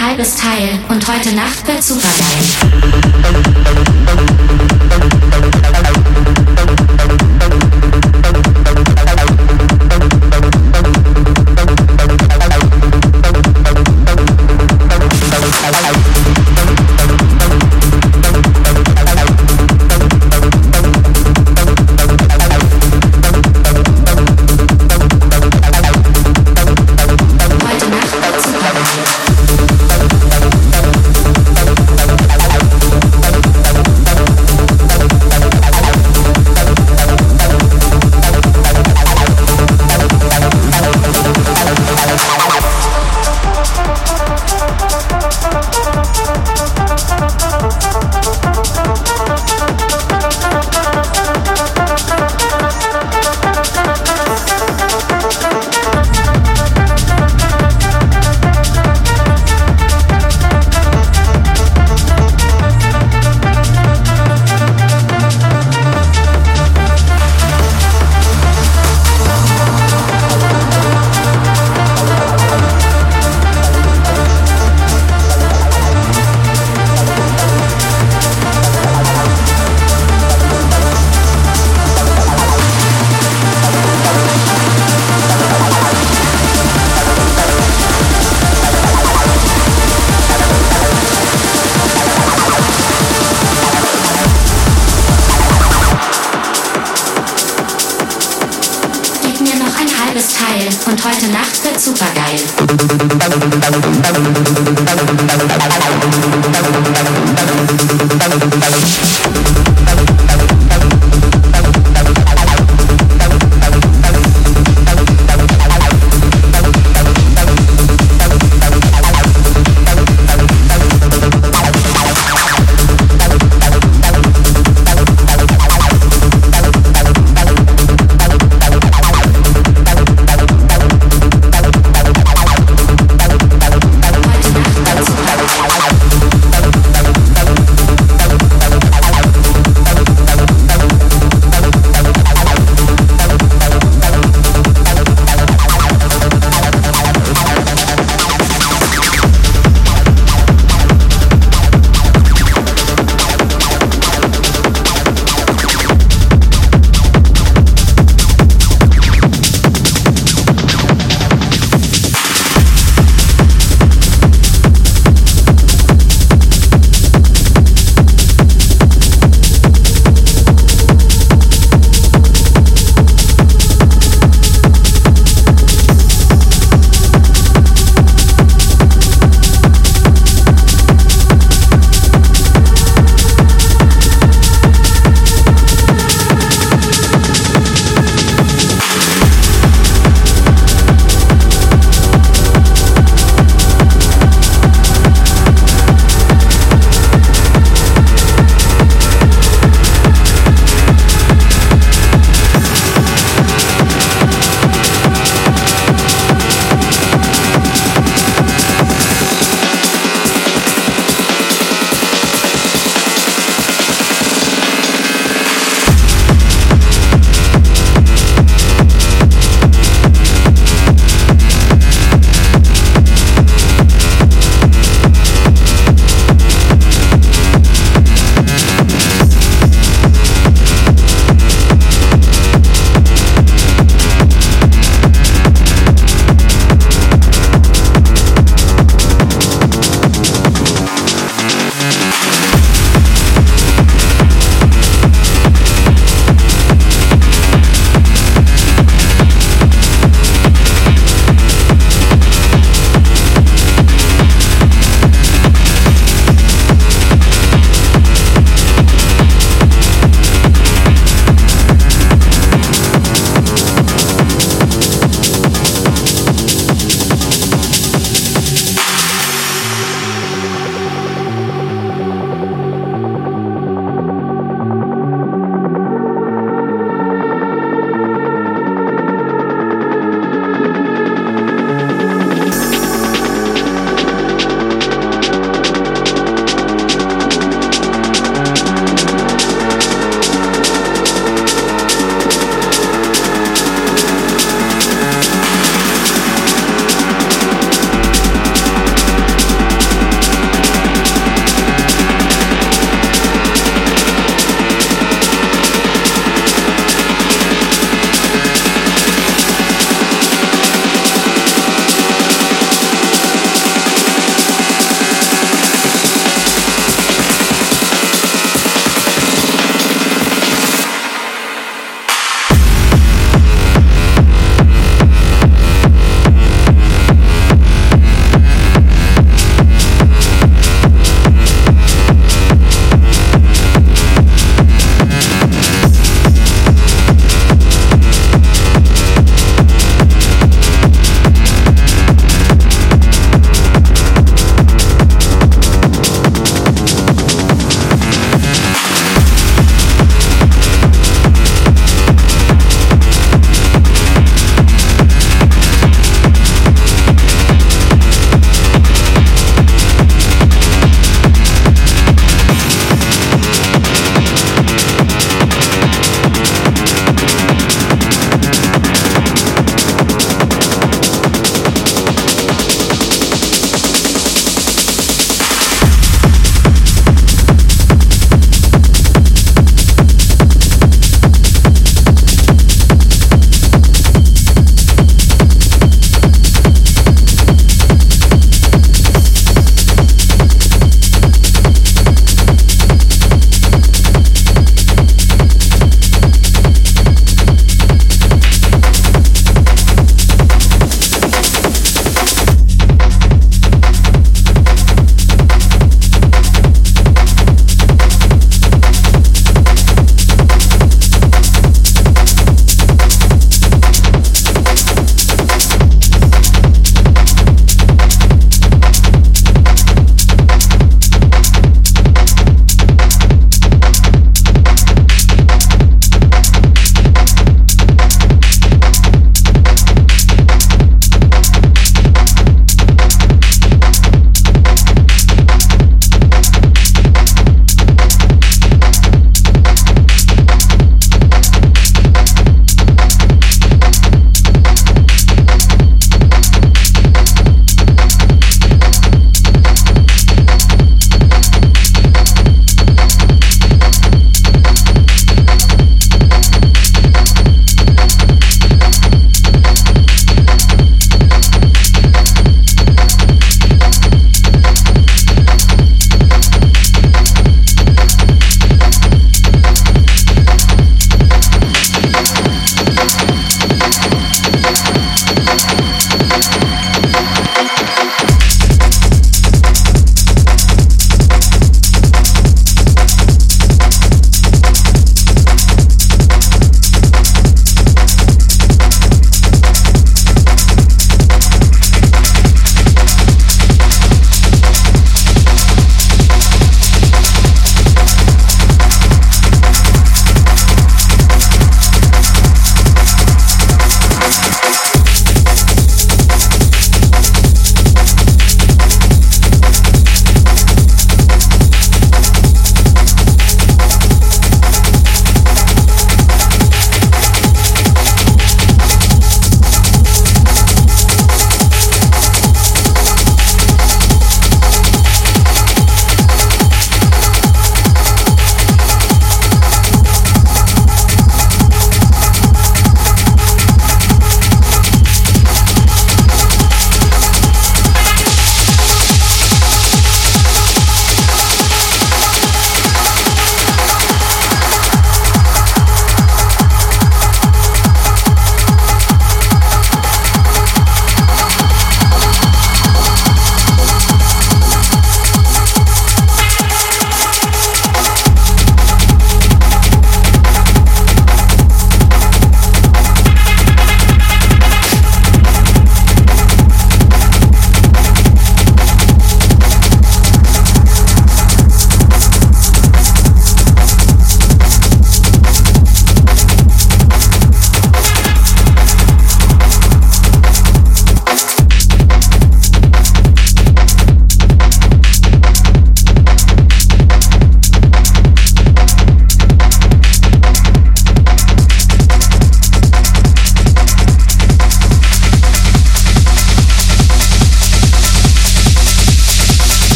halbes Teil und heute Nacht wird super geil.